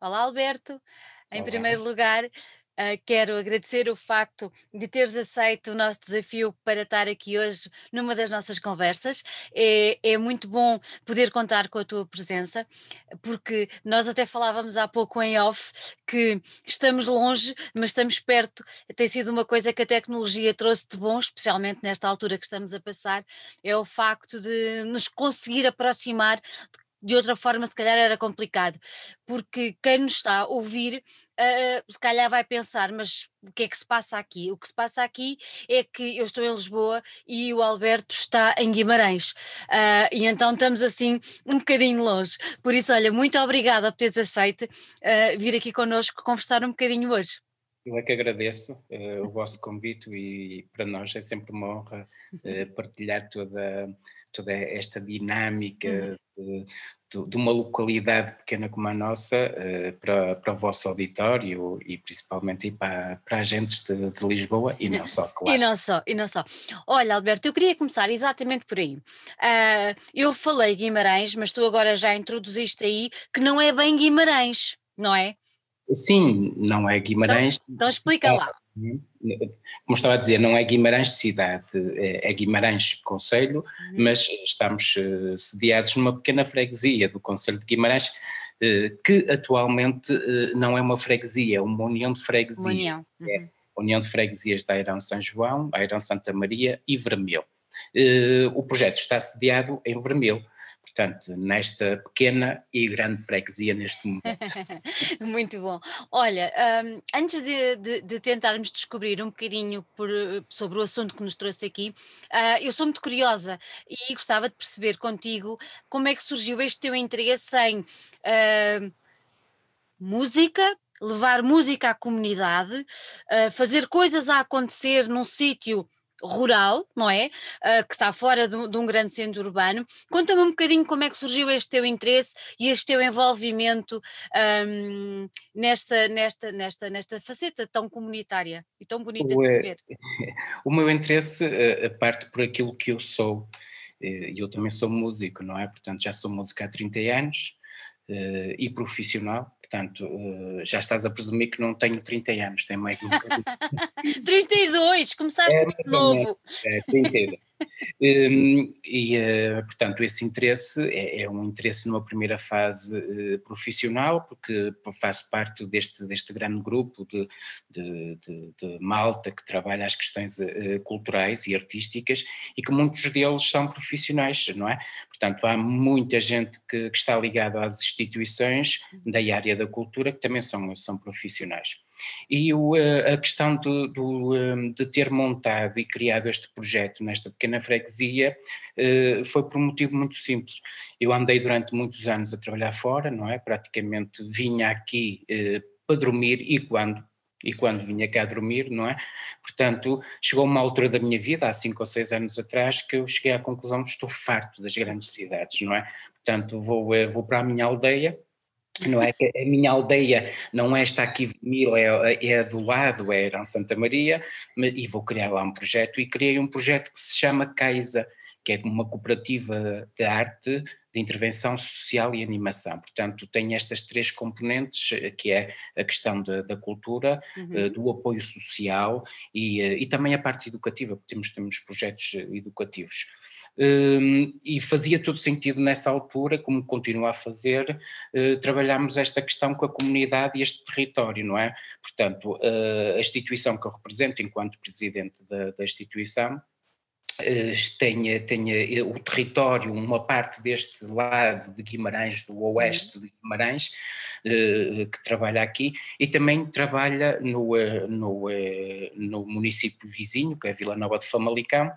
Olá, Alberto. Em Olá. primeiro lugar, ah, quero agradecer o facto de teres aceito o nosso desafio para estar aqui hoje numa das nossas conversas. É, é muito bom poder contar com a tua presença, porque nós até falávamos há pouco em off que estamos longe, mas estamos perto. Tem sido uma coisa que a tecnologia trouxe de bom, especialmente nesta altura que estamos a passar, é o facto de nos conseguir aproximar de outra forma se calhar era complicado, porque quem nos está a ouvir, ah, se calhar vai pensar, mas o que é que se passa aqui? O que se passa aqui é que eu estou em Lisboa e o Alberto está em Guimarães, ah, e então estamos assim um bocadinho longe. Por isso, olha, muito obrigada por teres aceito ah, vir aqui connosco conversar um bocadinho hoje. Eu é que agradeço eh, o vosso convite e para nós é sempre uma honra eh, partilhar toda, toda esta Uhum. dinâmica de, uma localidade pequena como a nossa eh, para, para o vosso auditório e principalmente para, para agentes de, de Lisboa e não só, E claro. não só, e não só. Olha, Alberto, eu queria começar exatamente por aí. Ah, eu falei Guimarães, mas tu agora já introduziste aí que não é bem Guimarães, não é? Sim, não é Então, Guimarães, então explica lá. Como estava a dizer, não é Guimarães cidade, é é Guimarães Conselho, Uhum. mas estamos eh, sediados numa pequena freguesia do Conselho de Guimarães, eh, que atualmente eh, não é uma freguesia, é uma união de freguesias. união. É Uhum. a União de Freguesias da Airão São João, Airão Santa Maria e Vermeu. Eh, O projeto está sediado em Vermeu, portanto, nesta pequena e grande freguesia neste momento. Muito bom. Olha, hum, antes de, de- de tentarmos descobrir um bocadinho por, sobre o assunto que nos trouxe aqui, ah, eu sou muito curiosa e gostava de perceber contigo como é que surgiu este teu interesse em ah, música, levar música à comunidade, ah, fazer coisas a acontecer num sítio rural, não é? Ah, que está fora de, um de um grande centro urbano. Conta-me um bocadinho como é que surgiu este teu interesse e este teu envolvimento ahm, nesta, nesta, nesta, nesta faceta tão comunitária e tão bonita O, de se eh, ver. o meu interesse eh, parte por aquilo que eu sou, eh, e eu também sou músico, não é? Portanto, já sou músico há 30 anos e profissional, portanto, eh, já estás a presumir que não tenho 30 anos, tenho mais um bocadinho. 32, começaste É, novo. é, 30. Hum, e, eh, portanto, esse interesse é, é um interesse numa primeira fase eh, profissional, porque faço parte deste, deste grande grupo de, de- de- de malta que trabalha as questões eh, culturais e artísticas e que muitos deles são profissionais, não é? Portanto, há muita gente que, que está ligada às instituições da área da cultura que também são, são profissionais. E o, eh, a questão do, do, eh, de ter montado e criado este projeto nesta pequena freguesia eh, foi por um motivo muito simples. Eu andei durante muitos anos a trabalhar fora, não é? Praticamente vinha aqui eh, para dormir e quando e quando vinha cá dormir, não é? Portanto, chegou uma altura da minha vida, há cinco ou seis anos atrás, que eu cheguei à conclusão que estou farto das grandes cidades, não é? Portanto, vou, vou para a minha aldeia, não é a minha aldeia não é esta aqui Mil, é, é a do lado, é em Santa Maria, e vou criar lá um projeto, e criei um projeto que se chama CAISA, que é uma cooperativa de arte, de intervenção social e animação. Portanto, tem estas três componentes, eh, que é a questão da, da cultura, eh, Uhum. do apoio social e, eh, e também a parte educativa, porque temos, temos projetos eh, educativos. Hum, e fazia todo sentido nessa altura, como continua a fazer, eh, trabalharmos esta questão com a comunidade e este território, não é? Portanto, eh, a instituição que eu represento enquanto presidente da, da instituição tenha, tenha eh, o território, uma parte deste lado de Guimarães, do Uhum. oeste de Guimarães, eh, que trabalha aqui, e também trabalha no, eh, no, eh, no município vizinho, que é Vila Nova de Famalicão,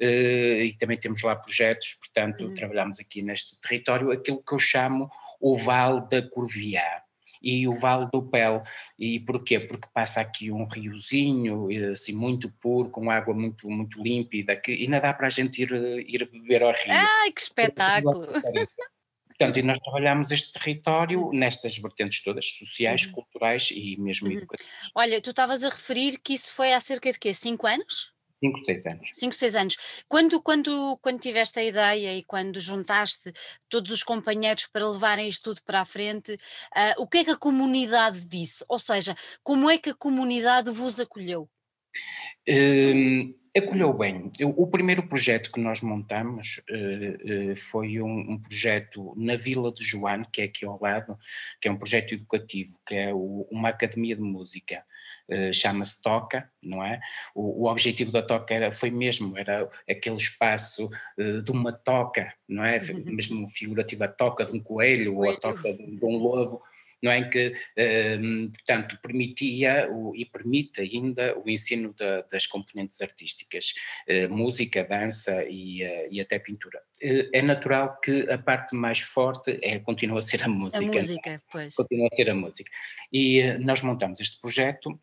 eh, e também temos lá projetos, portanto, Uhum. trabalhamos aqui neste território, aquilo que eu chamo o Vale da Corviá. E o Vale do Pel. E porquê? Porque passa aqui um riozinho, eh, assim, muito puro, com água muito, muito límpida, que ainda dá para a gente ir, eh, ir beber ao rio. Ai, que espetáculo! Portanto, e nós trabalhamos este território Uhum. nestas vertentes todas, sociais, Uhum. culturais e mesmo Uhum. educativas. Olha, tu estavas a referir que isso foi há cerca de quê? Cinco anos? Cinco, seis anos. Cinco, seis anos. Quando, quando, quando tiveste a ideia e quando juntaste todos os companheiros para levarem isto tudo para a frente, uh, o que é que a comunidade disse? Ou seja, como é que a comunidade vos acolheu? Um, acolheu bem. O, primeiro projeto que nós montamos uh, uh, foi um, um, projeto na Vila de Joane, que é aqui ao lado, que é um projeto educativo, que é o, uma academia de música. Uh, chama-se Toca, não é? O, o, objetivo da Toca era, foi mesmo, era aquele espaço de uma toca, não é? Uhum. Mesmo figurativa, a toca de um coelho, coelho. ou a toca de, de um lobo, não é? que, um, portanto, permitia o, e permite ainda o ensino da, das componentes artísticas, uh, música, dança e, e até pintura. É natural que a parte mais forte é, continua a ser a música. A música, pois. Continua a ser a música. E nós montamos este projeto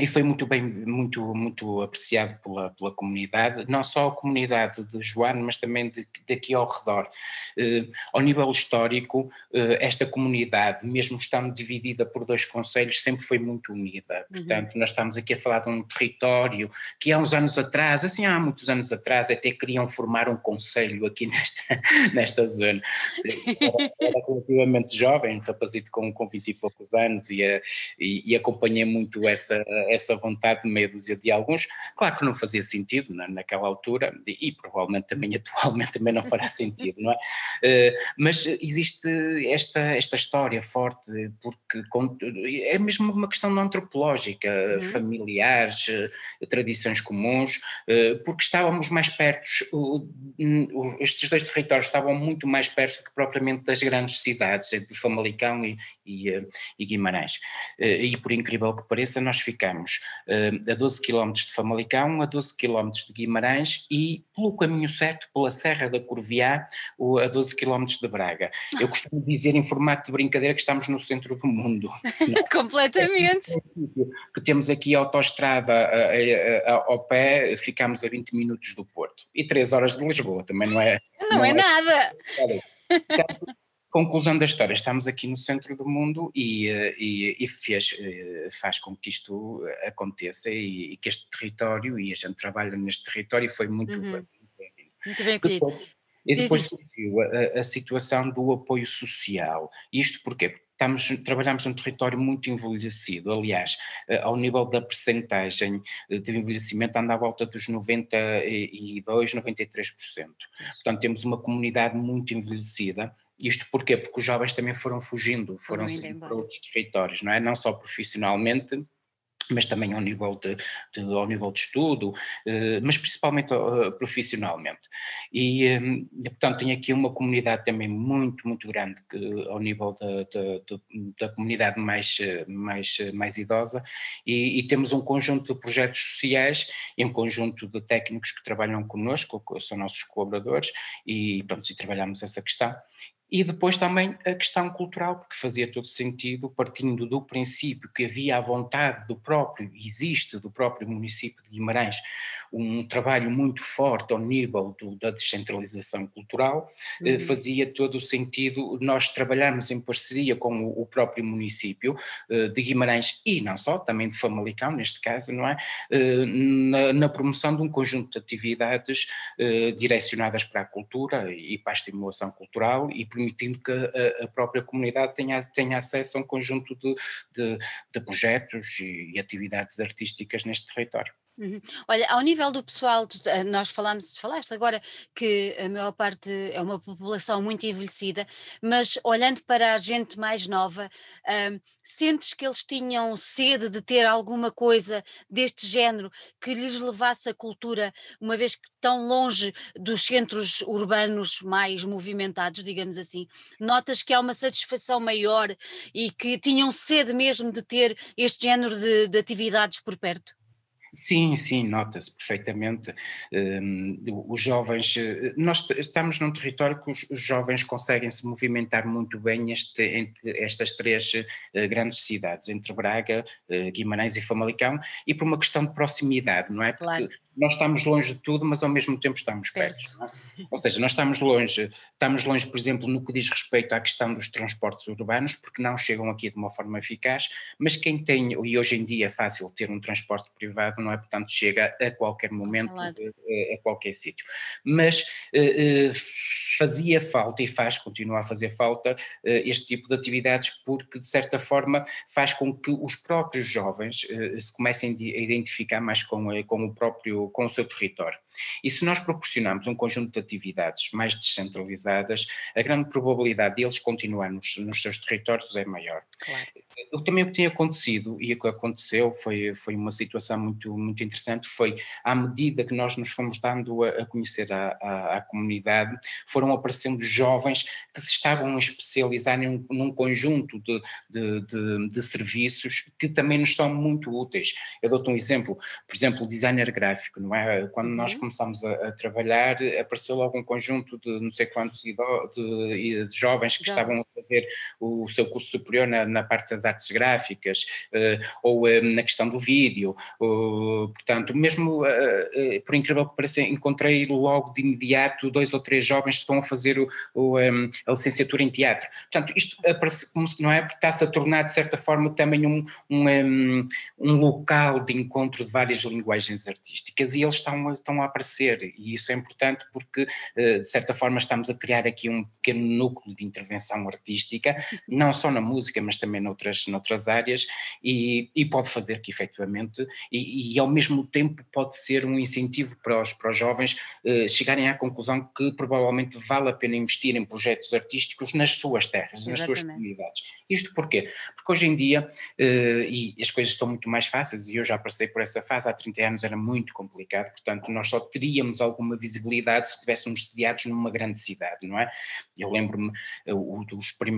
e foi muito bem, muito, muito apreciado pela, pela comunidade, não só a comunidade de Joane, mas também de, daqui ao redor. Eh, ao nível histórico, eh, esta comunidade, mesmo estando dividida por dois conselhos, sempre foi muito unida. Uhum. Portanto, uhum. nós estamos aqui a falar de um território que há uns anos atrás, assim há muitos anos atrás, até queriam formar um conselho aqui nesta, nesta zona. Era, era relativamente jovem, um rapazito com, com 20 e poucos anos, e, e, e acompanhei muito essa essa vontade de meia dúzia de alguns. Claro que não fazia sentido na, naquela altura e, e, provavelmente também atualmente também não fará sentido, não é? Uh, mas existe esta, esta história forte, porque é mesmo uma questão antropológica, uhum. familiares, uh, tradições comuns, uh, porque estávamos mais perto, estes dois territórios estavam muito mais perto que propriamente das grandes cidades, de Famalicão e, e, e Guimarães. e por incrível que pareça, nós ficamos ficamos uh, a 12 km de Famalicão, a 12 km de Guimarães e pelo caminho certo, pela Serra da Corviá, a 12 km de Braga. Eu costumo dizer em formato de brincadeira que estamos no centro do mundo. Completamente. Que temos aqui a autoestrada ao pé, ficamos a 20 minutos do Porto. E 3 horas de Lisboa, também não é... Não, não é, é nada. Conclusão da história, estamos aqui no centro do mundo e, eh, e, e fez, eh, faz com que isto aconteça e, e, que este território, e a gente trabalha neste território, foi muito uhum. bem. Muito bem, querido. Depois, e depois surgiu a, a, situação do apoio social. Isto porquê? Estamos, trabalhamos num território muito envelhecido, aliás, eh, ao nível da percentagem de envelhecimento anda à volta dos 92, 93%. Portanto, temos uma comunidade muito envelhecida, isto porquê? Porque os jovens também foram fugindo, foram seguindo para outros territórios, não é? Não só profissionalmente, mas também ao nível de, de, ao nível de estudo, eh, mas principalmente uh, profissionalmente. E, um, portanto, tem aqui uma comunidade também muito, muito grande que, ao nível da, da, da comunidade mais, mais, mais idosa e, e, temos um conjunto de projetos sociais e um conjunto de técnicos que trabalham connosco, que são nossos colaboradores e, pronto, e trabalhamos essa questão e depois também a questão cultural, porque fazia todo sentido, partindo do princípio que havia a vontade do próprio, existe do próprio município de Guimarães, um trabalho muito forte ao nível do, da descentralização cultural, eh, uhum. fazia todo o sentido nós trabalharmos em parceria com o, o, próprio município eh, de Guimarães e não só, também de Famalicão, neste caso, não é? Eh, na, na, promoção de um conjunto de atividades direcionadas para a cultura e para a estimulação cultural e permitindo que a, a própria comunidade tenha, tenha acesso a um conjunto de, de, de projetos e, e atividades artísticas neste território. Uhum. Olha, ao nível do pessoal, eh, nós falamos, falaste agora que a maior parte é uma população muito envelhecida, mas olhando para a gente mais nova, hum, sentes que eles tinham sede de ter alguma coisa deste género que lhes levasse a cultura, uma vez que tão longe dos centros urbanos mais movimentados, digamos assim? Notas que há uma satisfação maior e que tinham sede mesmo de ter este género de, de atividades por perto? Sim, sim, nota-se perfeitamente. Um, os jovens, eh, nós estamos num território que os, jovens conseguem se movimentar muito bem este, entre estas três uh, grandes cidades, entre Braga, uh, Guimarães e Famalicão, e por uma questão de proximidade, não é? Porque claro nós estamos longe de tudo, mas ao mesmo tempo estamos perto. é? Ou seja, nós estamos longe, estamos longe, por exemplo, no que diz respeito à questão dos transportes urbanos, porque não chegam aqui de uma forma eficaz, mas quem tem, e hoje em dia é fácil ter um transporte privado, não é? Portanto, chega a qualquer momento, a, a qualquer sítio. Mas eh, eh, fazia falta e faz, continua a fazer falta eh, este tipo de atividades, porque de certa forma faz com que os próprios jovens se comecem a identificar mais com, com o próprio, com o seu território. E se nós proporcionarmos um conjunto de atividades mais descentralizadas, a grande probabilidade deles continuar nos, nos seus territórios é maior. Claro. Eu, também o que tem acontecido, e o que aconteceu foi, foi uma situação muito, muito interessante, foi à medida que nós nos fomos dando a, a conhecer a, a, a, comunidade, foram aparecendo jovens que se estavam a especializar num, num conjunto de, de, de, de, serviços que também nos são muito úteis. Eu dou-te um exemplo, por exemplo, o designer gráfico, não é? Quando uhum. nós começámos a, trabalhar, apareceu logo um conjunto de não sei quantos de, jovens que estavam a fazer o seu curso superior na, na parte das artes gráficas, uh, ou uh, na questão do vídeo, uh, portanto, mesmo eh, por incrível que pareça, encontrei logo de imediato dois ou três jovens que estão a fazer o, o, a licenciatura em teatro. Portanto, isto aparece não é, está-se a tornar de certa forma também um, um, um, um local de encontro de várias linguagens artísticas. E eles estão, estão a aparecer. E isso é importante porque de certa forma estamos a criar aqui um pequeno núcleo de intervenção artística, não só na música, mas também noutras, noutras áreas, e, e pode fazer que efetivamente, e, e, ao mesmo tempo pode ser um incentivo para os, para os jovens eh, chegarem à conclusão que provavelmente vale a pena investir em projetos artísticos nas suas terras, Exatamente. nas suas comunidades. Isto porquê? Porque hoje em dia, eh, e as coisas estão muito mais fáceis, e eu já passei por essa fase, há 30 anos era muito complicado, portanto nós só teríamos alguma visibilidade se estivéssemos sediados numa grande cidade, não é? Eu lembro-me eh, o,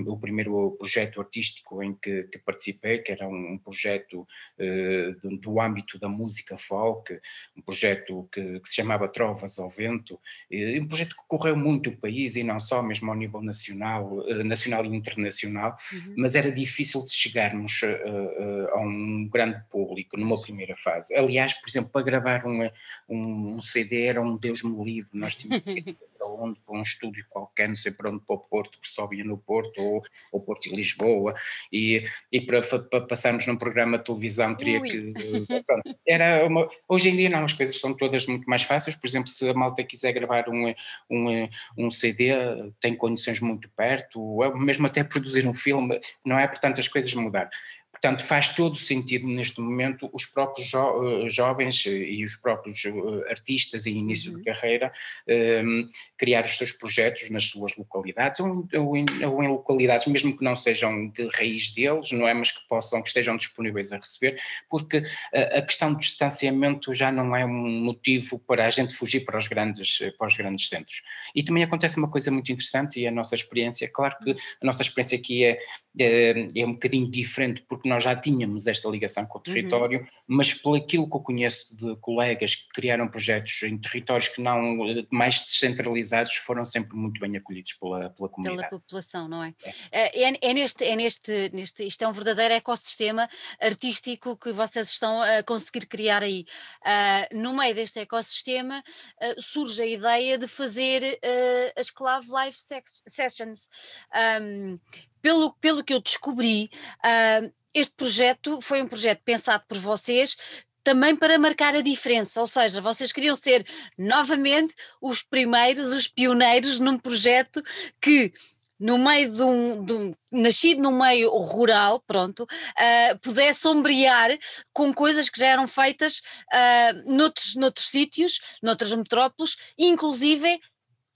o primeiro projeto artístico em que, que participei, que era um, projeto uh, do, do, âmbito da música folk, um projeto que, que se chamava Trovas ao Vento, um projeto que correu muito o país e não só, mesmo ao nível nacional, uh, nacional e internacional, uhum. mas era difícil de chegarmos a um grande público numa primeira fase. Aliás, por exemplo, para gravar um, um, um CD era um Deus me livre, nós tínhamos onde, para um estúdio qualquer, não sei para onde, para o Porto, que só ia no Porto, ou, ou Porto e Lisboa, e, e para, para passarmos num programa de televisão teria Ui. que. Pronto, era uma, hoje em dia não, as coisas são todas muito mais fáceis, por exemplo, se a malta quiser gravar um, um, um CD, tem condições muito perto, ou mesmo até produzir um filme, não é? Portanto, as coisas mudaram. Portanto, faz todo sentido neste momento os próprios jo eh, jovens eh, e os próprios eh, artistas em início uhum. de carreira um, ehm, criar os seus projetos nas suas localidades ou, ou, em, ou, em, localidades mesmo que não sejam de raiz deles, não é, mas que possam, que estejam disponíveis a receber, porque a, a questão do distanciamento já não é um motivo para a gente fugir para os grandes, para os grandes centros. E também acontece uma coisa muito interessante e a nossa experiência, claro que a nossa experiência aqui é, é, é um bocadinho diferente porque nós já tínhamos esta ligação com o uhum. território, uhum. mas pelo aquilo que eu conheço de colegas que criaram projetos em territórios que não mais descentralizados foram sempre muito bem acolhidos pela, pela comunidade. Pela população, não é? É, é, é neste, é neste, neste, isto é um verdadeiro ecossistema artístico que vocês estão a conseguir criar aí. Uh, no meio deste ecossistema uh, surge a ideia de fazer uh, as Clave Live Sessions. Um, pelo, pelo que eu descobri, uh, este projeto foi um projeto pensado por vocês também para marcar a diferença, ou seja, vocês queriam ser novamente os primeiros, os pioneiros num projeto que no meio de um, de um, nascido no meio rural, pronto, uh, pudesse sombrear com coisas que já eram feitas uh, noutros, noutros sítios, noutras metrópoles, inclusive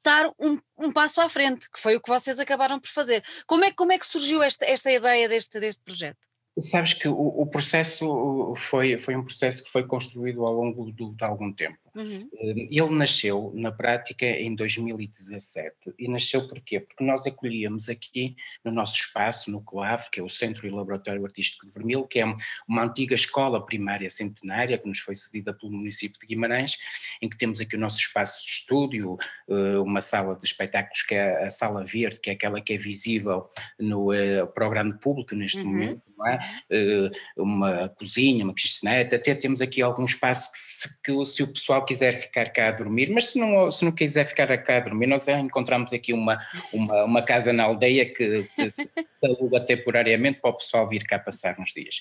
dar um, um, passo à frente, que foi o que vocês acabaram por fazer. Como é, como é que surgiu esta, esta ideia deste, deste projeto? Sabes que o, o, processo foi, foi um processo que foi construído ao longo do, de algum tempo. Uhum. Hum, ele nasceu, na prática, em 2017. E nasceu porquê? Porque nós acolhíamos aqui, no nosso espaço, no CLAV, que é o Centro e Laboratório Artístico de Vermil, que é uma antiga escola primária centenária, que nos foi cedida pelo município de Guimarães, em que temos aqui o nosso espaço de estúdio, hum, uma sala de espetáculos que é a Sala Verde, que é aquela que é visível no uh, programa público neste uhum. momento, é? Eh, uma cozinha, uma kitchenette, até temos aqui algum espaço que se, que se o pessoal pessoal quiser ficar cá a dormir, mas se não, se não quiser ficar cá a dormir, nós encontramos aqui uma, uma, uma casa na aldeia que, que aluga temporariamente para o pessoal vir cá passar uns dias.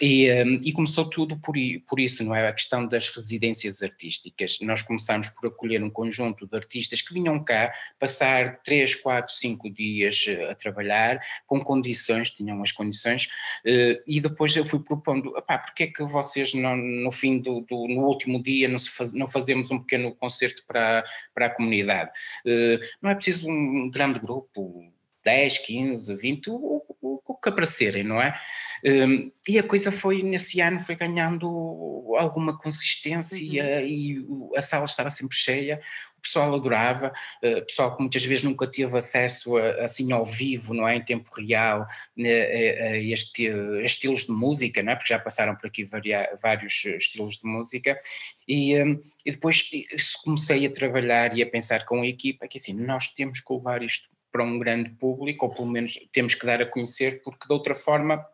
E, um, e, começou tudo por, por, isso, não é? A questão das residências artísticas. Nós começámos por acolher um conjunto de artistas que vinham cá passar 3, 4, 5 dias eh, a trabalhar, com condições, tinham as condições, uh, e depois eu fui propondo, pá, porque é que vocês não, no fim do, do, no último dia não, faz, não, fazemos um pequeno concerto para, para a comunidade? Uh, não é preciso um grande grupo, 10, 15, 20, o, que aparecerem, não é? Um, e a coisa foi, nesse ano, foi ganhando alguma consistência uhum. e a sala estava sempre cheia, o pessoal adorava, uh, pessoal que muitas vezes nunca teve acesso a, assim ao vivo, não é, em tempo real, a, a, este, a estilos de música, não é, porque já passaram por aqui varia, vários estilos de música, e, um, e depois comecei a trabalhar e a pensar com a equipa que assim, nós temos que levar isto para um grande público, ou pelo menos temos que dar a conhecer, porque de outra forma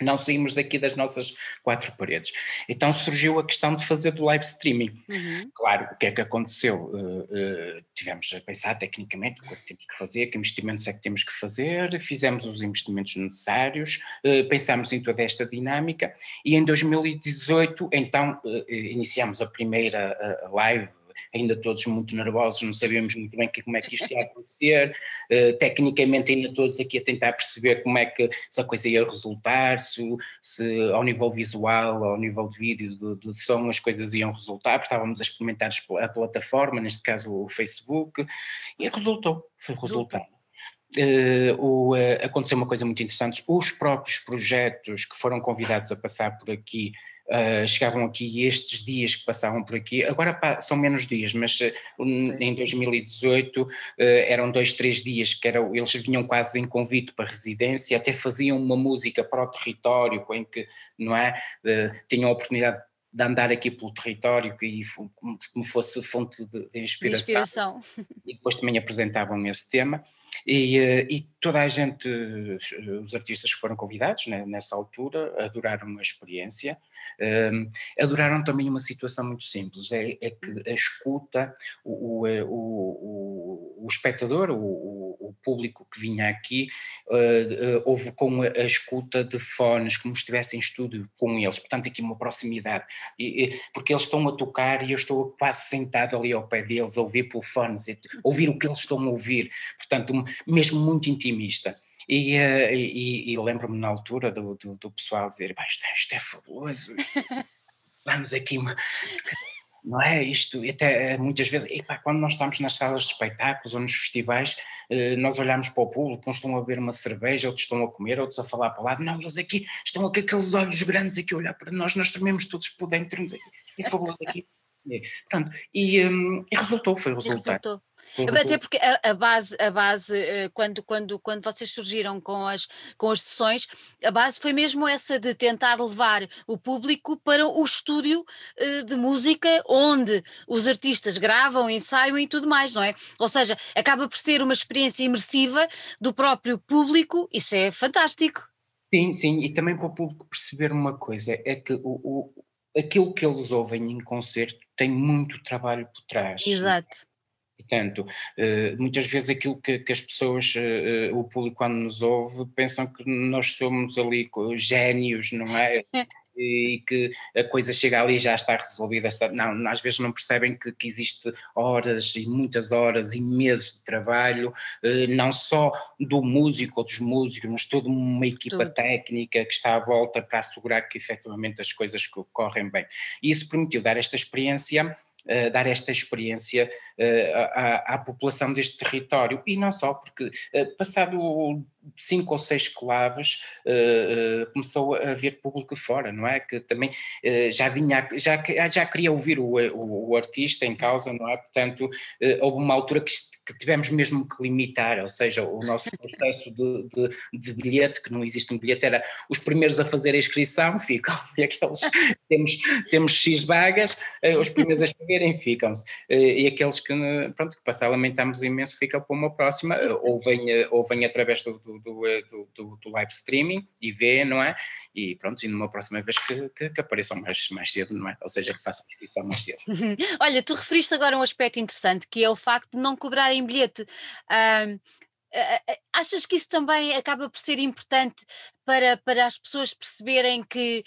não saímos daqui das nossas quatro paredes. Então surgiu a questão de fazer do live streaming. Uhum. Claro, o que é que aconteceu? Uh, uh, tivemos a pensar tecnicamente o que é que temos que fazer, que investimentos é que temos que fazer, fizemos os investimentos necessários, uh, pensámos em toda esta dinâmica e em 2018 então iniciamos a primeira live ainda todos muito nervosos, não sabíamos muito bem que, como é que isto ia acontecer, uh, tecnicamente ainda todos aqui a tentar perceber como é que essa coisa ia resultar, se, se ao nível visual, ao nível de vídeo, de, de som, as coisas iam resultar, porque estávamos a experimentar a plataforma, neste caso o Facebook, e resultou, foi resultado. Uh, o, uh, aconteceu uma coisa muito interessante, os próprios projetos que foram convidados a passar por aqui Uh, chegavam aqui estes dias que passavam por aqui, agora pá, são menos dias, mas uh, em 2018 uh, eram dois, três dias que era, eles vinham quase em convite para residência, até faziam uma música para o território, em que, não é, tinham a oportunidade de andar aqui pelo território e como fosse fonte de, de inspiração. inspiração. E depois também apresentavam esse tema. E, eh, e, toda a gente, os artistas que foram convidados né, nessa altura, adoraram a experiência, um, adoraram também uma situação muito simples, é, é que a escuta, o, o, o, o espectador, o, público que vinha aqui, uh, houve com a, escuta de fones, como estivesse em estúdio com eles, portanto aqui uma proximidade, e, e, porque eles estão a tocar e eu estou quase sentado ali ao pé deles, a ouvir por fones, ouvir o que eles estão a ouvir, portanto mesmo muito intimista. E, uh, e, e lembro-me na altura do, do, do pessoal dizer, isto, é, isto é fabuloso, vamos aqui uma... Não é isto, e até eh, muitas vezes, epá, quando nós estamos nas salas de espetáculos ou nos festivais, eh, nós olhamos para o público, uns estão a beber uma cerveja, outros estão a comer, outros a falar para o lado, não, eles aqui estão com aqueles olhos grandes aqui a olhar para nós, nós trememos todos por dentro, é fabuloso aqui. Pronto, e, um, e resultou, foi o resultado. Resultou. Até porque a, a, base, a base eh, quando, quando, quando vocês surgiram com as, com as sessões, a base foi mesmo essa de tentar levar o público para o estúdio eh, de música onde os artistas gravam, ensaiam e tudo mais, não é? Ou seja, acaba por ser uma experiência imersiva do próprio público, isso é fantástico. Sim, sim, e também para o público perceber uma coisa, é que o, o aquilo que eles ouvem em concerto tem muito trabalho por trás. Exato. Portanto, eh, muitas vezes aquilo que, que as pessoas, eh, o público quando nos ouve, pensam que nós somos ali génios, não é? e que a coisa chega ali e já está resolvida. Não, às vezes não percebem que, que existe horas e muitas horas e meses de trabalho, eh, não só do músico ou dos músicos, mas toda uma equipa Tudo. técnica que está à volta para assegurar que efetivamente as coisas correm bem. E isso permitiu dar esta experiência dar esta experiência à, à, população deste território. E não só, porque uh, passado cinco ou seis claves uh, começou a haver público fora, não é? Que também já vinha, já, já queria ouvir o, o, o, artista em causa, não é? Portanto, houve uma altura que, que, tivemos mesmo que limitar, ou seja, o nosso processo de, de, de, bilhete, que não existe um bilhete, era os primeiros a fazer a inscrição ficam, e aqueles, temos, temos X vagas, os primeiros a escreverem ficam-se, e aqueles que, pronto, que passar lamentamos imenso, fica para uma próxima, ou vem, ou vem através do, do, do, do, do live streaming e vê, não é? E pronto, e numa próxima vez que, que, que, apareçam mais, mais cedo, não é? Ou seja, que façam inscrição mais cedo. Olha, tu referiste agora um aspecto interessante, que é o facto de não cobrarem bilhete. Achas que isso também acaba por ser importante para, para as pessoas perceberem que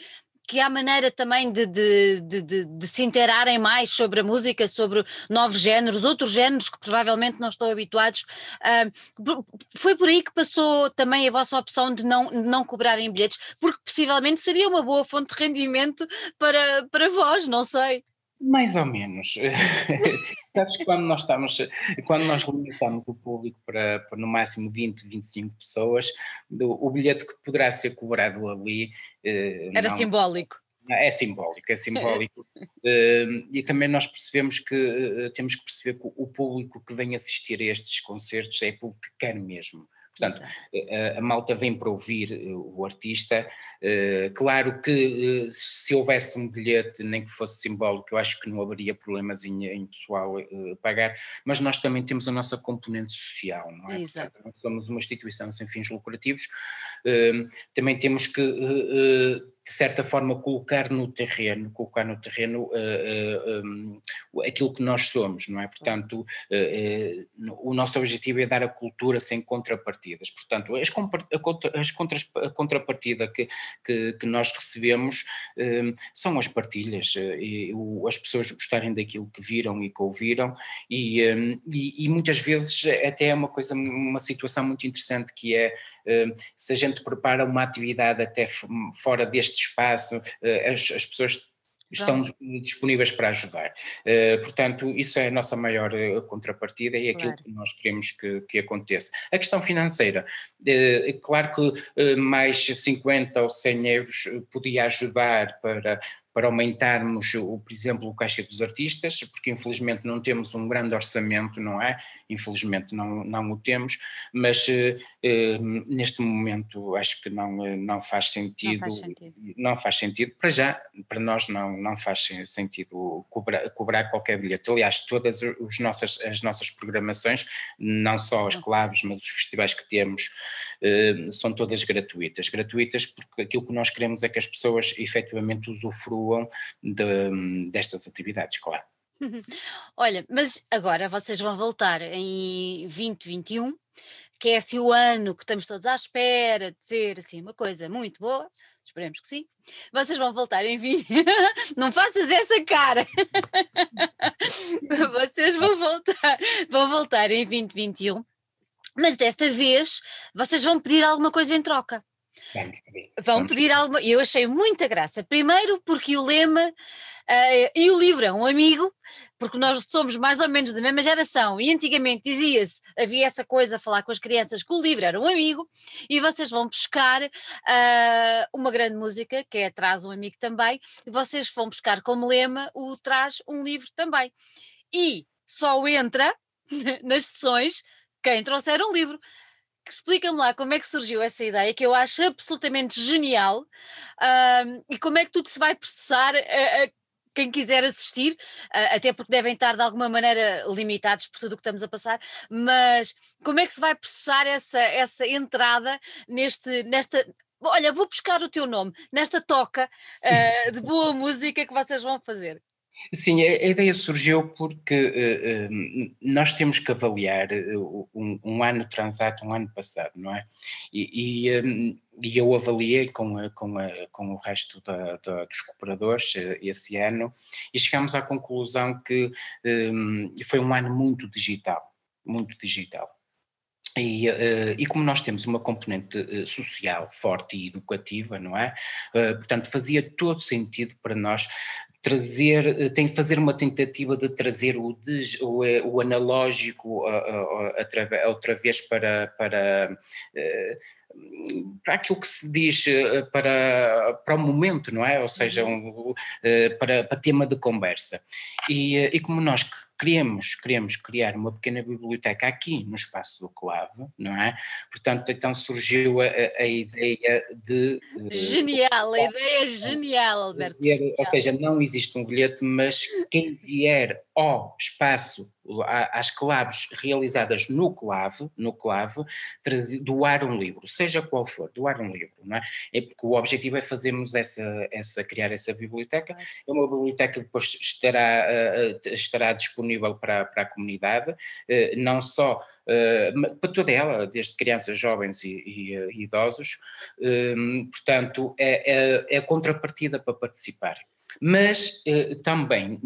que há maneira também de, de, de, de, se interarem mais sobre a música, sobre novos géneros, outros géneros que provavelmente não estão habituados. Uh, foi por aí que passou também a vossa opção de não, não cobrarem bilhetes, porque possivelmente seria uma boa fonte de rendimento para, para vós, não sei. Mais ou menos. Sabes que quando nós estamos, quando nós limitamos o público para, para no máximo 20, 25 pessoas, o, o bilhete que poderá ser cobrado ali. Eh, Era não, simbólico. É simbólico, é simbólico. uh, e também nós percebemos que uh, temos que perceber que o público que vem assistir a estes concertos é público que quer mesmo. Portanto, a, a, malta vem para ouvir eh, o artista. Uh, claro que se houvesse um bilhete, nem que fosse simbólico, eu acho que não haveria problemas em, em pessoal pagar, mas nós também temos a nossa componente social, não é? Exato. Portanto, somos uma instituição sem fins lucrativos, também temos que de certa forma colocar no terreno, colocar no terreno uh, uh, um, aquilo que nós somos, não é? Portanto, uh, o nosso objetivo é dar a cultura sem contrapartidas. Portanto, as, as contras, a contrapartida que, que, que nós recebemos são as partilhas e o, as pessoas gostarem daquilo que viram e que ouviram e, um, e, e muitas vezes até é uma coisa, uma situação muito interessante que é Hum, se a gente prepara uma atividade até fora deste espaço, eh, as, as pessoas estão disponíveis para ajudar. Uh, portanto, isso é a nossa maior uh, contrapartida e é aquilo claro. que nós queremos que, que, aconteça. A questão financeira, uh, claro que mais 50 ou 100 euros podia ajudar para para aumentarmos, por exemplo, o caixa dos artistas, porque infelizmente não temos um grande orçamento, não é? Infelizmente não, não o temos, mas eh, eh neste momento acho que não, eh, não, faz sentido, não faz sentido. Não faz sentido, para já, para nós não, não faz sentido cobrar, cobrar qualquer bilhete. Aliás, todas os nossas, as nossas programações, não só as claves, mas os festivais que temos, eh, são todas gratuitas. Gratuitas porque aquilo que nós queremos é que as pessoas efetivamente usufruam de, destas atividades, claro. Olha, mas agora vocês vão voltar em 2021, que é assim o ano que estamos todos à espera de ser assim uma coisa muito boa, esperemos que sim. Vocês vão voltar em 20. Não faças essa cara! vocês vão voltar, vão voltar em 2021, mas desta vez vocês vão pedir alguma coisa em troca. Vamos pedir. Vão Vamos pedir alguma. Eu achei muita graça. Primeiro, porque o lema uh, e o livro é um amigo, porque nós somos mais ou menos da mesma geração e antigamente dizia-se, havia essa coisa a falar com as crianças que o livro era um amigo e vocês vão buscar uh, uma grande música que é Traz um Amigo também e vocês vão buscar como lema o Traz um Livro também. E só entra nas sessões quem trouxer um livro explica-me lá como é que surgiu essa ideia, que eu acho absolutamente genial, um, e como é que tudo se vai processar a, a quem quiser assistir, até porque devem estar de alguma maneira limitados por tudo o que estamos a passar, mas como é que se vai processar essa, essa entrada neste, nesta. Olha, vou buscar o teu nome, nesta toca uh, de boa música que vocês vão fazer. Sim, a, a ideia surgiu porque uh, nós temos que avaliar uh, um, um, ano transato, um ano passado, não é? E, e, um, e eu avaliei com, com, com o resto da, da, dos cooperadores esse ano e chegámos à conclusão que hum, foi um ano muito digital, muito digital. E, e, como nós temos uma componente social forte e educativa, não é? Portanto, fazia todo sentido para nós trazer, eh, tem que fazer uma tentativa de trazer o, o, eh, o analógico outra vez para, para, eh, para aquilo que se diz para, para o momento, não é? Ou seja, uhum. um, para, para tema de conversa. E, e como nós queremos, queremos criar uma pequena biblioteca aqui no espaço do Clave, não é? Portanto, então surgiu a, a ideia de... Genial, a ideia é genial, Alberto. Ou seja, não existe um bilhete, mas quem vier ao espaço, às claves realizadas no clave, no clave, doar um livro, seja qual for, doar um livro, não é? é porque o objetivo é fazermos essa, essa criar essa biblioteca, é uma biblioteca que depois estará, estará disponível para, para a comunidade, não só para toda ela, desde crianças, jovens e, e, e idosos, portanto, é, é, é a contrapartida para participar. Mas eh, também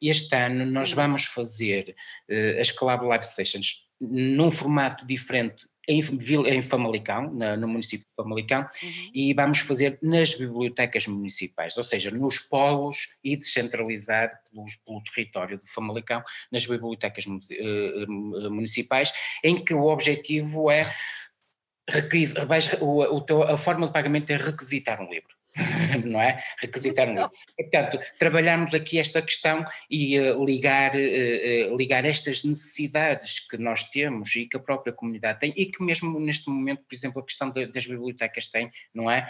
este ano nós vamos fazer eh, as Collab Live Sessions num formato diferente em, em Famalicão, na, no município de Famalicão, uhum. e vamos fazer nas bibliotecas municipais, ou seja, nos polos e descentralizar pelo, pelo território de Famalicão, nas bibliotecas uh, municipais, em que o objetivo é a forma de pagamento é requisitar um livro. não é? Requisitar um livro. Portanto, trabalharmos aqui esta questão e uh, ligar, uh, uh, ligar estas necessidades que nós temos e que a própria comunidade tem e que mesmo neste momento, por exemplo, a questão de, das bibliotecas tem, não é?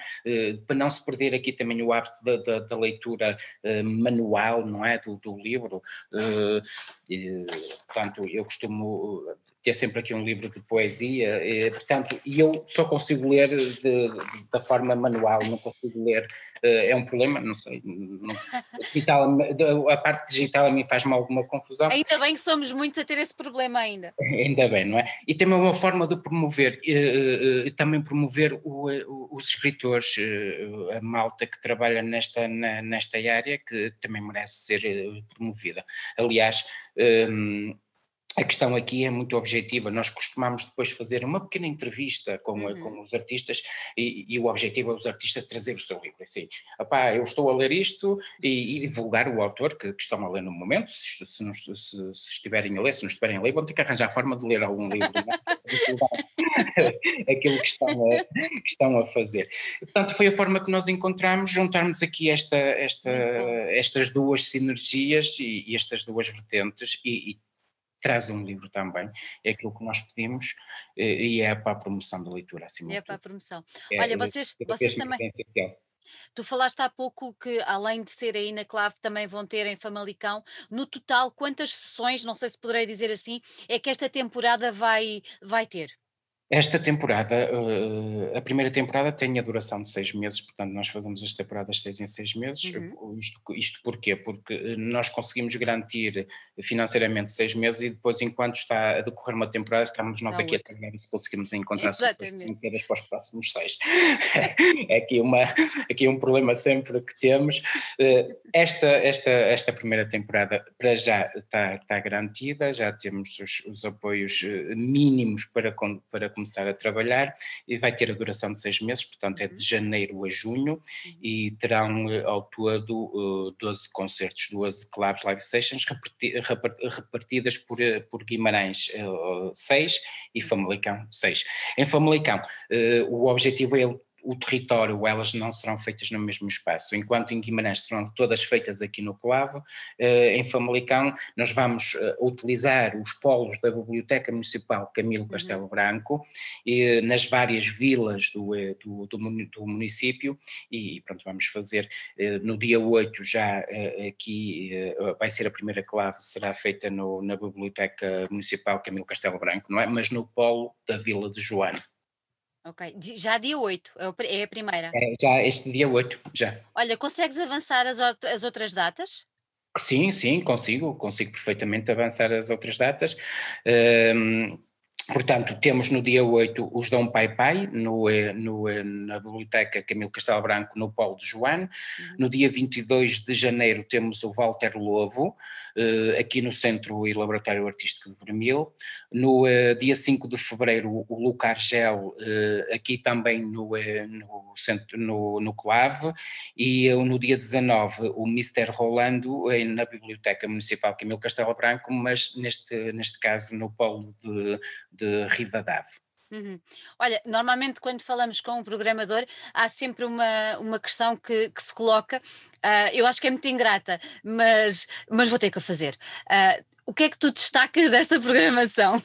para não se perder aqui também o hábito da, da, da leitura manual, não é? Do, do livro. E, portanto, eu costumo ter sempre aqui um livro de poesia, e, portanto, e eu só consigo ler de, de, da forma manual, não consigo ler eh, é um problema, não sei. Não, digital, a parte digital a mim faz-me alguma confusão. Ainda bem que somos muitos a ter esse problema ainda. Ainda bem, não é? E também uma forma de promover, uh, uh, também promover o, os escritores, a malta que trabalha nesta, nesta área, que também merece ser promovida. Aliás, um, a questão aqui é muito objetiva. Nós costumamos depois fazer uma pequena entrevista com, uhum. com os artistas e, e, o objetivo é os artistas trazer o seu livro. Assim, opá, eu estou a ler isto e, e divulgar o autor que, que, estão a ler no momento. Se, se, se, se, estiverem a ler, se não estiverem a ler, vão ter que arranjar forma de ler algum livro. É? Aquilo que estão, a, que estão a fazer. Portanto, foi a forma que nós encontramos juntarmos aqui esta, esta, estas duas sinergias e, e estas duas vertentes e, traz um livro também, é aquilo que nós pedimos eh, e é para a promoção da leitura, acima É para a promoção. É, Olha, vocês, vocês também... Tu falaste há pouco que, além de ser aí na clave, também vão ter em Famalicão. No total, quantas sessões, não sei se poderei dizer assim, é que esta temporada vai, vai ter? Esta temporada, uh, a primeira temporada tem a duração de seis meses, portanto nós fazemos as temporadas seis em seis meses. Uhum. Isto, isto porquê? Porque eh, nós conseguimos garantir financeiramente seis meses e depois, enquanto está a decorrer uma temporada, estamos nós Não, aqui a trabalhar se conseguimos encontrar financeiras para os próximos seis. é aqui, uma, aqui um problema sempre que temos. Uh, esta, esta, esta primeira temporada, para já, está, está garantida, já temos os, os apoios mínimos para, para começar a trabalhar e vai ter a duração de seis meses, portanto é de uhum. janeiro a junho uhum. e terão eh, ao todo 12 eh, concertos, 12 clubs live sessions repartidas por, eh, por Guimarães 6 e Famalicão 6. Em Famalicão o objetivo é o território, elas não serão feitas no mesmo espaço, enquanto em Guimarães serão todas feitas aqui no Colavo, eh, em Famalicão nós vamos eh, utilizar os polos da Biblioteca Municipal Camilo uhum. Castelo Branco, nas várias vilas do, eh, do, do, do, município e pronto, vamos fazer no dia 8 já aqui, vai ser a primeira clave, será feita no, na Biblioteca Municipal Camilo Castelo Branco, não é? Mas no polo da Vila de Joana. Ok, já dia 8, é, é a primeira. É, já este dia 8, já. Olha, consegues avançar as, as outras datas? Sim, sim, consigo, consigo perfeitamente avançar as outras datas. Um, Portanto, temos no dia 8 os Dom Pai Pai, no, eh, no, eh, na Biblioteca Camilo Castelo Branco, no Polo de João. Uhum. No dia 22 de janeiro temos o Walter Lovo, aqui no Centro e Laboratório Artístico de Vermil. No dia 5 de fevereiro, o Luca Argel, aqui também no, no, centro, no, no Clave. E no dia 19, o Mr. Rolando, na Biblioteca Municipal Camilo Castelo Branco, mas neste, neste caso no Polo de de Rivadavia. Uhum. Olha, normalmente quando falamos com um programador há sempre uma, uma questão que, que se coloca, uh, eu acho que é muito ingrata, mas, mas vou ter que a fazer. Uh, o que é que tu destacas desta programação?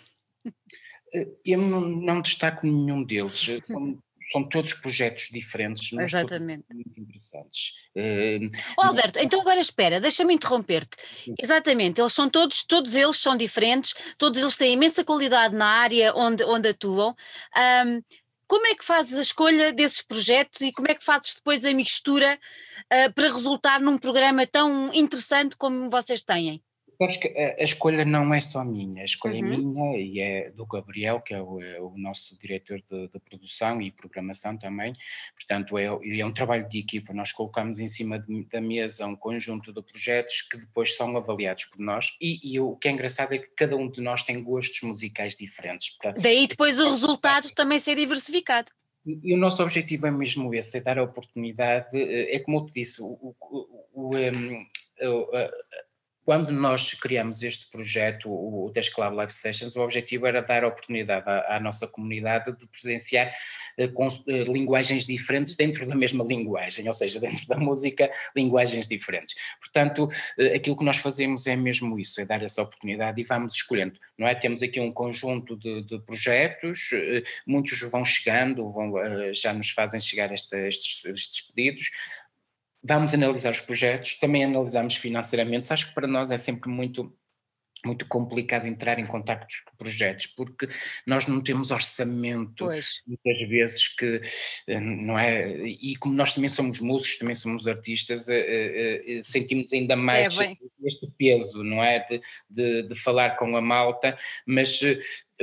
Eu não, não destaco nenhum deles. Como são todos projetos diferentes, mas Exatamente. muito interessantes. Oh, Alberto, então agora espera, deixa-me interromper-te. Exatamente, eles são todos, todos eles são diferentes, todos eles têm imensa qualidade na área onde, onde atuam. Um, como é que fazes a escolha desses projetos e como é que fazes depois a mistura uh, para resultar num programa tão interessante como vocês têm? Sabes que a, a, escolha não é só minha, a escolha é uhum. é minha e é do Gabriel, que é o, é o nosso diretor de, de, produção e programação também. Portanto, é, é, um trabalho de equipa. Nós colocamos em cima de, da mesa um conjunto de projetos que depois são avaliados por nós. E, e, o que é engraçado é que cada um de nós tem gostos musicais diferentes. Portanto, Daí depois o resultado também ser diversificado. E, o nosso objetivo é mesmo esse, é dar a oportunidade, eh, é como eu te disse, o, o, o um, quando nós criamos este projeto, o das Club Live Sessions, o objetivo era dar a oportunidade à, à nossa comunidade de presenciar uh, com, uh, linguagens diferentes dentro da mesma linguagem, ou seja, dentro da música, linguagens diferentes. Portanto, uh, aquilo que nós fazemos é mesmo isso, é dar essa oportunidade e vamos escolhendo, não é? Temos aqui um conjunto de, de projetos, muitos vão chegando, vão, já nos fazem chegar esta, estes, estes pedidos, vamos analisar os projetos, também analisamos financeiramente. Acho que para nós é sempre muito muito complicado entrar em contactos com projetos, porque nós não temos orçamento, pois. muitas vezes que, eh, não é, e como nós também somos músicos, também somos artistas, eh, eh, sentimos ainda mais é este peso, não é, de, de, de falar com a malta, mas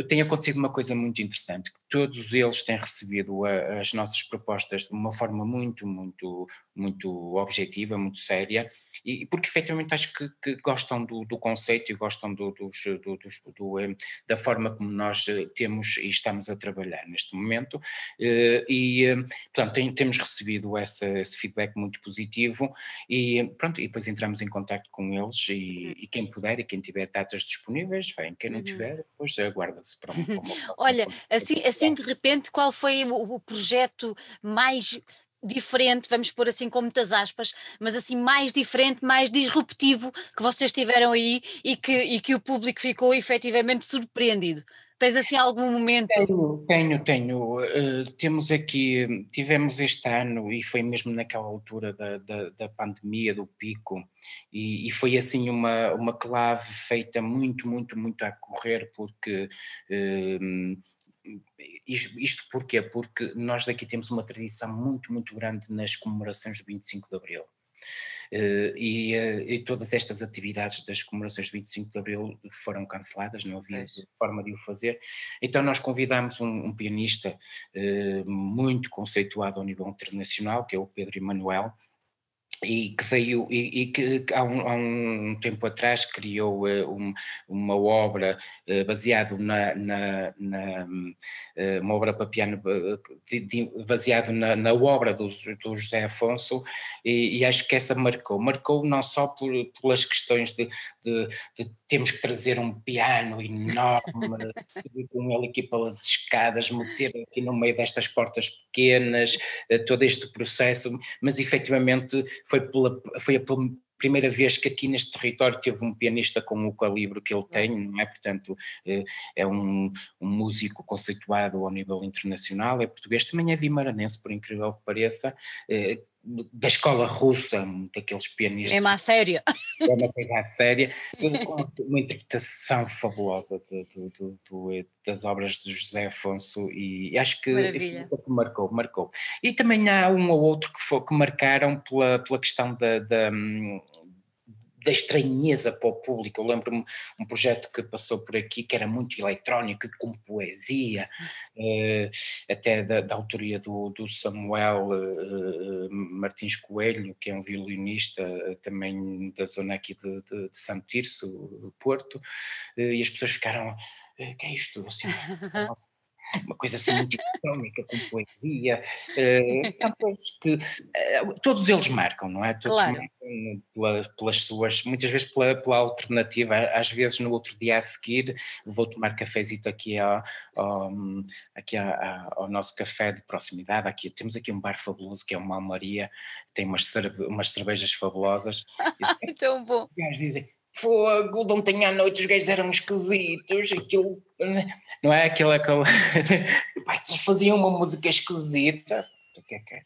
tem acontecido uma coisa muito interessante, que todos eles têm recebido a, as nossas propostas de uma forma muito, muito, muito objetiva, muito séria, e porque efetivamente acho que, que gostam do, do, conceito e gostam do, dos, do, do, eh, da forma como nós eh, temos e estamos a trabalhar neste momento, eh, e portanto tem, temos recebido essa, esse feedback muito positivo, e pronto, e depois entramos em contato com eles, e, uhum. e quem puder e quem tiver datas disponíveis, vem, quem não uhum. tiver, depois aguarda se para, Olha, assim, assim de repente, qual foi o, o projeto mais diferente, vamos pôr assim com muitas aspas, mas assim mais diferente, mais disruptivo que vocês tiveram aí e que, e que o público ficou efetivamente surpreendido? Tens assim algum momento? Tenho, tenho, tenho. Uh, temos aqui, tivemos este ano, e foi mesmo naquela altura da, da, da pandemia, do pico, e, e, foi assim uma, uma clave feita muito, muito, muito a correr, porque uh, isto, porquê? Porque nós daqui temos uma tradição muito, muito grande nas comemorações do 25 de Abril. Uh, e, uh, e, todas estas atividades das comemorações do 25 de Abril foram canceladas, não havia forma de o fazer. Então nós convidamos um, um pianista uh, muito conceituado ao nível internacional, que é o Pedro Emanuel, e que veio e, e que há um, há um, tempo atrás criou uh, um, uma obra uh, baseado na, na, na uh, uma obra para piano baseado na, na obra do, do, José Afonso e, e, acho que essa marcou, marcou não só por, pelas questões de, de, de temos que trazer um piano enorme, subir com ele aqui pelas escadas, meter aqui no meio destas portas pequenas, todo este processo, mas efetivamente foi, pela, foi a primeira vez que aqui neste território teve um pianista com o calibre que ele tem, não é? Portanto, eh, é um, um músico conceituado ao nível internacional, é português, também é vimaranense, por incrível que pareça, eh, da escola russa, daqueles pianistas. É uma séria. É uma coisa séria, uma interpretação fabulosa de, de, de, das obras de José Afonso e acho que isso que marcou, marcou. E também há um ou outro que, foi, que marcaram pela, pela questão da, da da estranheza para o público. Eu lembro-me um projeto que passou por aqui que era muito eletrónico, com poesia, eh, até da, da, autoria do, do Samuel eh, Martins Coelho, que é um violinista eh, também da zona aqui de, de, de Santo Tirso, Porto, e as pessoas ficaram, que é isto? Assim, uma coisa assim muito económica, com poesia, uh, que uh, todos eles marcam, não é? Todos claro. marcam pelas, pelas, suas, muitas vezes pela, pela, alternativa, às vezes no outro dia a seguir vou tomar cafezito aqui, ao, ao, aqui ao, ao nosso café de proximidade, aqui temos aqui um bar fabuloso que é uma Maria, tem umas, cerve, umas cervejas fabulosas. Tão bom. Os dizem, fogo, de ontem à noite os gajos eram esquisitos, aquilo, não é aquilo, aquilo pai, faziam uma música esquisita. O que é que é?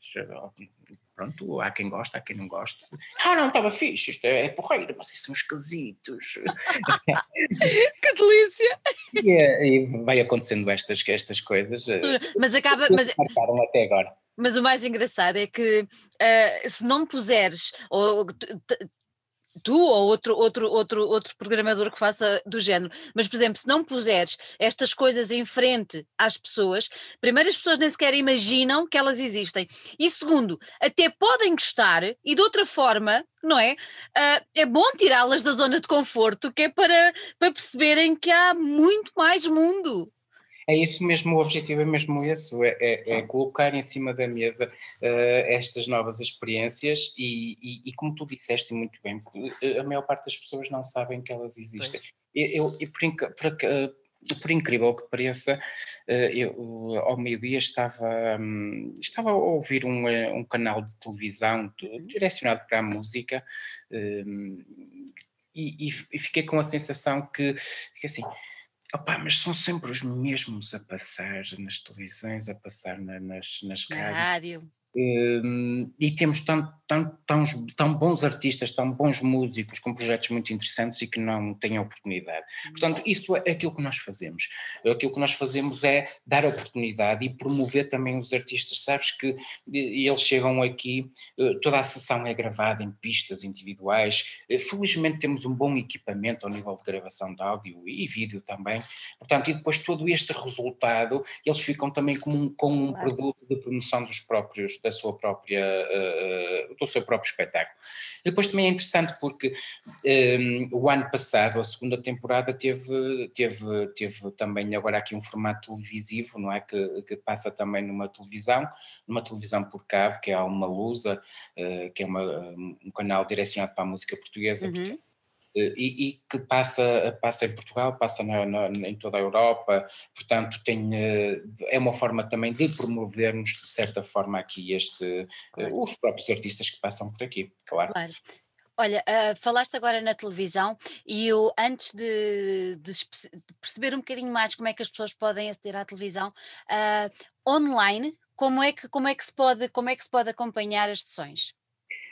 Pronto, há quem gosta, há quem não gosta. Ah, não, estava fixe, isto é, é porreiro, vocês são esquisitos. que delícia! E, é, e, vai acontecendo estas, estas coisas. Eh, mas acaba. Mas, marcaram até agora. Mas o mais engraçado é que uh, se não puseres, ou tu ou outro, outro, outro, outro programador que faça do género. Mas, por exemplo, se não puseres estas coisas em frente às pessoas, primeiro as pessoas nem sequer imaginam que elas existem. E segundo, até podem gostar e de outra forma, não é? Uh, é bom tirá-las da zona de conforto, que é para, para perceberem que há muito mais mundo. É isso mesmo, o objetivo é mesmo esse, é, é, é colocar em cima da mesa uh, estas novas experiências e, e, e, como tu disseste muito bem, a maior parte das pessoas não sabem que elas existem. Eu, eu por, por, por, incrível que pareça, eh, eu ao meio-dia estava, hum, estava a ouvir um, eh, um canal de televisão uhum. direcionado para a música hum, e, e, fiquei com a sensação que, que assim Opa, mas são sempre os mesmos a passar nas televisões, a passar na, nas, nas rádios. rádio. E temos tão, tão, tão, tão, bons artistas, tão bons músicos com projetos muito interessantes e que não têm oportunidade. Portanto, isso é aquilo que nós fazemos. Aquilo que nós fazemos é dar oportunidade e promover também os artistas. Sabes que eles chegam aqui, eh, toda a sessão é gravada em pistas individuais. Eh, felizmente temos um bom equipamento ao nível de gravação de áudio e vídeo também. Portanto, e depois todo este resultado, eles ficam também com um, com um claro. produto de promoção dos próprios da sua própria, uh, do seu próprio espetáculo. Depois também é interessante porque um, o ano passado, a segunda temporada, teve, teve, teve também agora aqui um formato televisivo, não é? Que, que passa também numa televisão, numa televisão por cabo, que é a Alma Lusa, uh, que é uma, um canal direcionado para a música portuguesa. Uhum. Eh, e, e, que passa, passa em Portugal, passa na, na, em toda a Europa, portanto tem, eh, é uma forma também de promovermos de certa forma aqui este, eh, claro. os próprios artistas que passam por aqui, claro. claro. Olha, uh, falaste agora na televisão e eu, antes de, de, perceber um bocadinho mais como é que as pessoas podem aceder à televisão, uh, online, como é, que, como, é que se pode, como é que se pode acompanhar as sessões?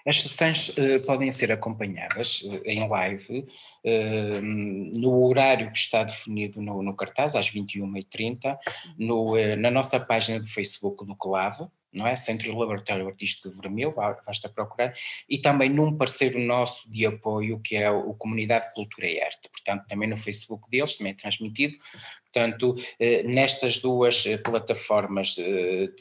As sessões uh, podem ser acompanhadas uh, em live uh, no horário que está definido no, no cartaz, às 21h30, no, na nossa página do Facebook do Colavo, não é? Centro Laboratório Artístico de Vermelho, basta procurar, e também num parceiro nosso de apoio que é o Comunidade Cultura e Arte, portanto também no Facebook deles, também é transmitido, portanto nestas duas plataformas de,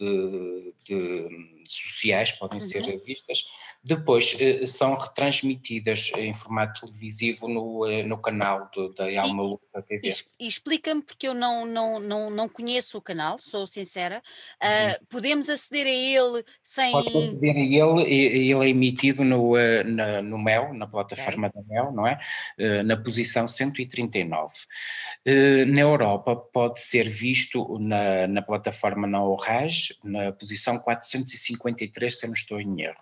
de sociais podem uhum. ser vistas, depois eh, são retransmitidas em formato televisivo no, eh, no canal do, da Alma Luta TV. E, explica-me, porque eu não, não, não, não conheço o canal, sou sincera. Uh, podemos aceder a ele sem. Pode aceder a ele, ele é emitido no, na, no MEL, na plataforma okay. da MEL, não é? Uh, na posição 139. Uh, na Europa pode ser visto na, na plataforma na ORAG, na posição 453, se eu não estou em erro.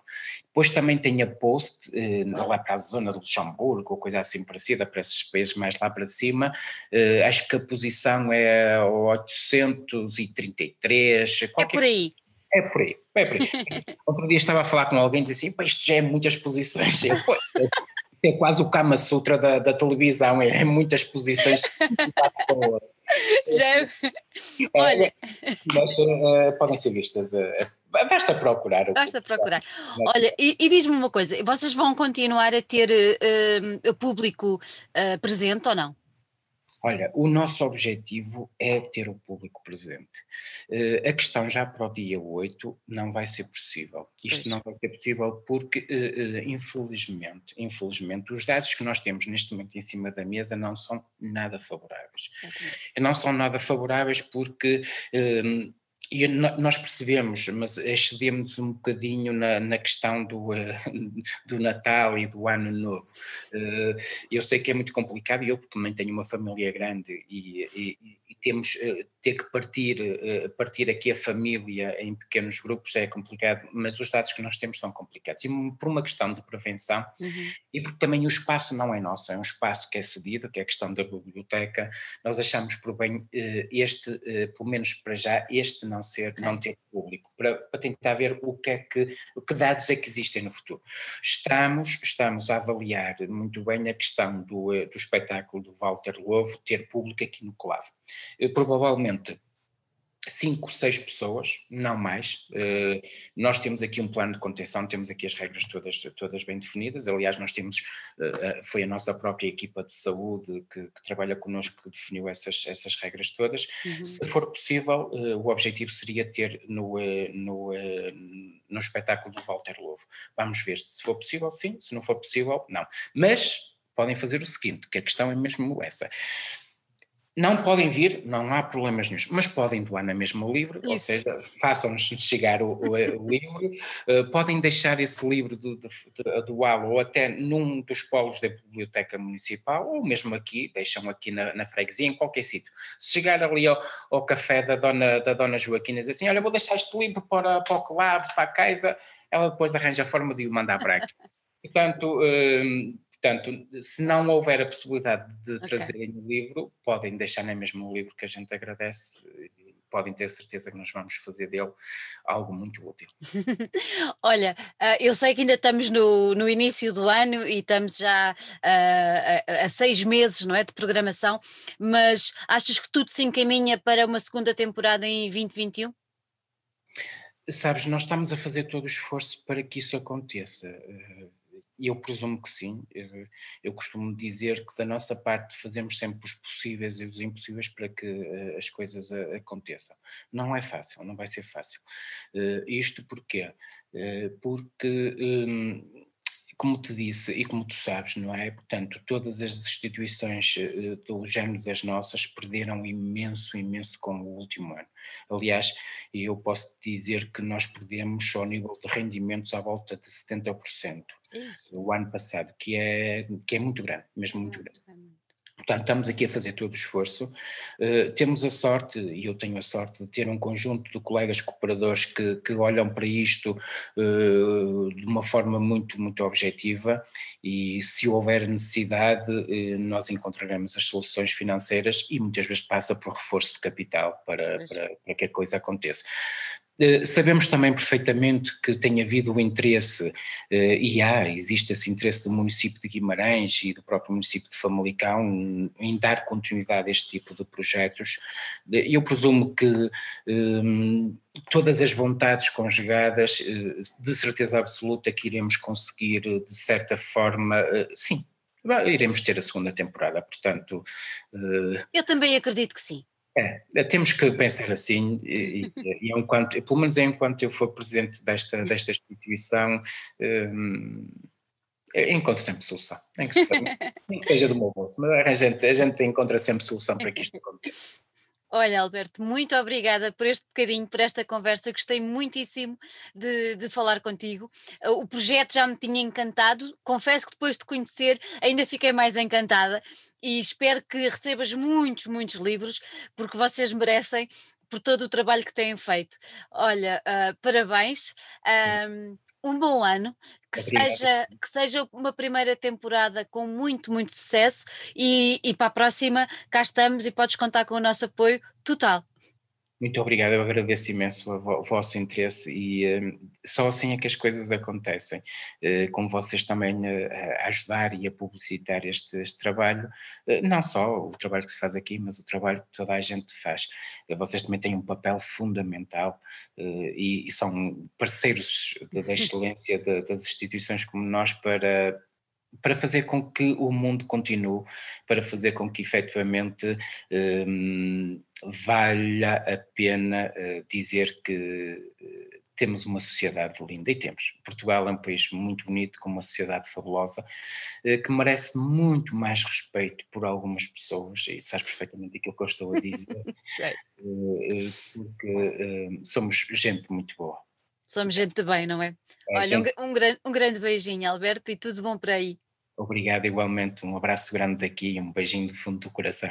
Depois também tem a Post, eh, lá para a zona do Luxemburgo, ou coisa assim parecida, para esses países mais lá para cima. Eh, acho que a posição é 833. É por aí. É por aí, é por aí. Outro dia estava a falar com alguém e disse assim, isto já é muitas posições. Eu, é quase o Kama Sutra da, da televisão, é, é muitas posições. Já... É. Olha. Mas uh, podem ser vistas. Uh, basta procurar. Basta procurar. Olha, e, e diz-me uma coisa: vocês vão continuar a ter uh, público presente ou não? Olha, o nosso objetivo é ter o público presente. Uh, a questão já para o dia 8 não vai ser possível. Isto pois. não vai ser possível porque, uh, infelizmente, infelizmente, os dados que nós temos neste momento em cima da mesa não são nada favoráveis. Não são nada favoráveis porque e nós percebemos, mas excedemos um bocadinho na, na questão do, uh, do Natal e do Ano Novo. Uh, eu sei que é muito complicado, e eu também tenho uma família grande e, e, e temos uh, ter que partir, partir aqui a família em pequenos grupos é complicado, mas os dados que nós temos são complicados. E por uma questão de prevenção uhum. e porque também o espaço não é nosso, é um espaço que é cedido, que é a questão da biblioteca, nós achamos por bem este, pelo menos para já, este não ser, não ter público, para, para tentar ver o que é que, que dados é que existem no futuro. Estamos, estamos a avaliar muito bem a questão do, eh, do espetáculo do Walter Lovo ter público aqui no Colave. Eh, provavelmente cinco, seis pessoas, não mais. Uh, nós temos aqui um plano de contenção, temos aqui as regras todas, todas bem definidas. Aliás, nós temos, uh, foi a nossa própria equipa de saúde que, que, trabalha connosco que definiu essas, essas regras todas. Uhum. Se for possível, uh, o objetivo seria ter no, no, no espetáculo do Walter Lovo. Vamos ver, se for possível, sim, se não for possível, não. Mas podem fazer o seguinte, que a questão é mesmo essa não podem vir, não há problemas nenhum, mas podem doar na mesma o livro, Isso. ou seja, façam-nos chegar o, o, o livro, uh, podem deixar esse livro do, do, doá-lo ou até num dos polos da biblioteca municipal, ou mesmo aqui, deixam aqui na, na freguesia, em qualquer sítio. Se chegar ali ao, ao, café da dona, da dona Joaquina e dizer assim, olha, vou deixar este livro para, para o clube, para a casa, ela depois arranja a forma de o mandar para aqui. Portanto, uh, Portanto, se não houver a possibilidade de okay. trazerem o livro, podem deixar nem mesmo o livro que a gente agradece podem ter certeza que nós vamos fazer dele algo muito útil. Olha, ah, eu sei que ainda estamos no, no início do ano e estamos já uh, a, a, seis meses não é, de programação, mas achas que tudo se encaminha para uma segunda temporada em 2021? Sabes, nós estamos a fazer todo o esforço para que isso aconteça. Eu presumo que sim. Eu, eu, costumo dizer que da nossa parte fazemos sempre os possíveis e os impossíveis para que uh, as coisas a, aconteçam. Não é fácil, não vai ser fácil. Isto porquê? Porque um, como te disse e como tu sabes, não é? Portanto, todas as instituições uh, do género das nossas perderam imenso, imenso com o último ano. Aliás, eu posso dizer que nós perdemos ao nível de rendimentos à volta de 70% o ano passado, que é, que é muito grande, mesmo muito grande. Portanto, estamos aqui a fazer todo o esforço. Uh, temos a sorte, e eu tenho a sorte, de ter um conjunto de colegas cooperadores que, que olham para isto uh, de uma forma muito, muito objetiva e se houver necessidade, uh, nós encontraremos as soluções financeiras e muitas vezes passa por reforço de capital para, para, para que a coisa aconteça. Eh, sabemos também perfeitamente que tem havido o interesse, eh, e há, existe esse interesse do município de Guimarães e do próprio município de Famalicão em dar continuidade a este tipo de projetos. Eu presumo que um, todas as vontades conjugadas, de certeza absoluta que iremos conseguir, de certa forma, sim, iremos ter a segunda temporada, portanto. Eu também acredito que sim. É, é, temos que pensar assim, e, e, enquanto, pelo menos enquanto eu for presidente desta, desta instituição, um, encontro sempre solução, nem que, nem que seja do meu bolso, mas a gente, a gente encontra sempre solução para que isto aconteça. Olha, Alberto, muito obrigada por este bocadinho, por esta conversa. Gostei muitíssimo de, de, falar contigo. O projeto já me tinha encantado. Confesso que depois de conhecer ainda fiquei mais encantada e espero que recebas muitos, muitos livros, porque vocês merecem por todo o trabalho que têm feito. Olha, uh, parabéns. Um, um bom ano, que seja, que seja uma primeira temporada com muito, muito sucesso e, e para a próxima cá estamos e podes contar com o nosso apoio total. Muito obrigado, eu agradeço imenso o vosso interesse e uh, só assim é que as coisas acontecem. Uh, como vocês também uh, a ajudar e a publicitar este, este trabalho, não só o trabalho que se faz aqui, mas o trabalho que toda a gente faz. vocês também têm um papel fundamental e, são parceiros da excelência das instituições como nós para para fazer com que o mundo continue, para fazer com que efetivamente um, valha a pena uh, dizer que uh, temos uma sociedade linda e temos. Portugal é um país muito bonito, com uma sociedade fabulosa, uh, que merece muito mais respeito por algumas pessoas, e sabes perfeitamente aquilo que eu estou a dizer. porque somos gente muito boa. Somos gente de bem, não é? é Olha, um, um, grande, um grande beijinho, Alberto, e tudo bom por aí. Obrigado, igualmente. Um abraço grande daqui, um beijinho do fundo do coração.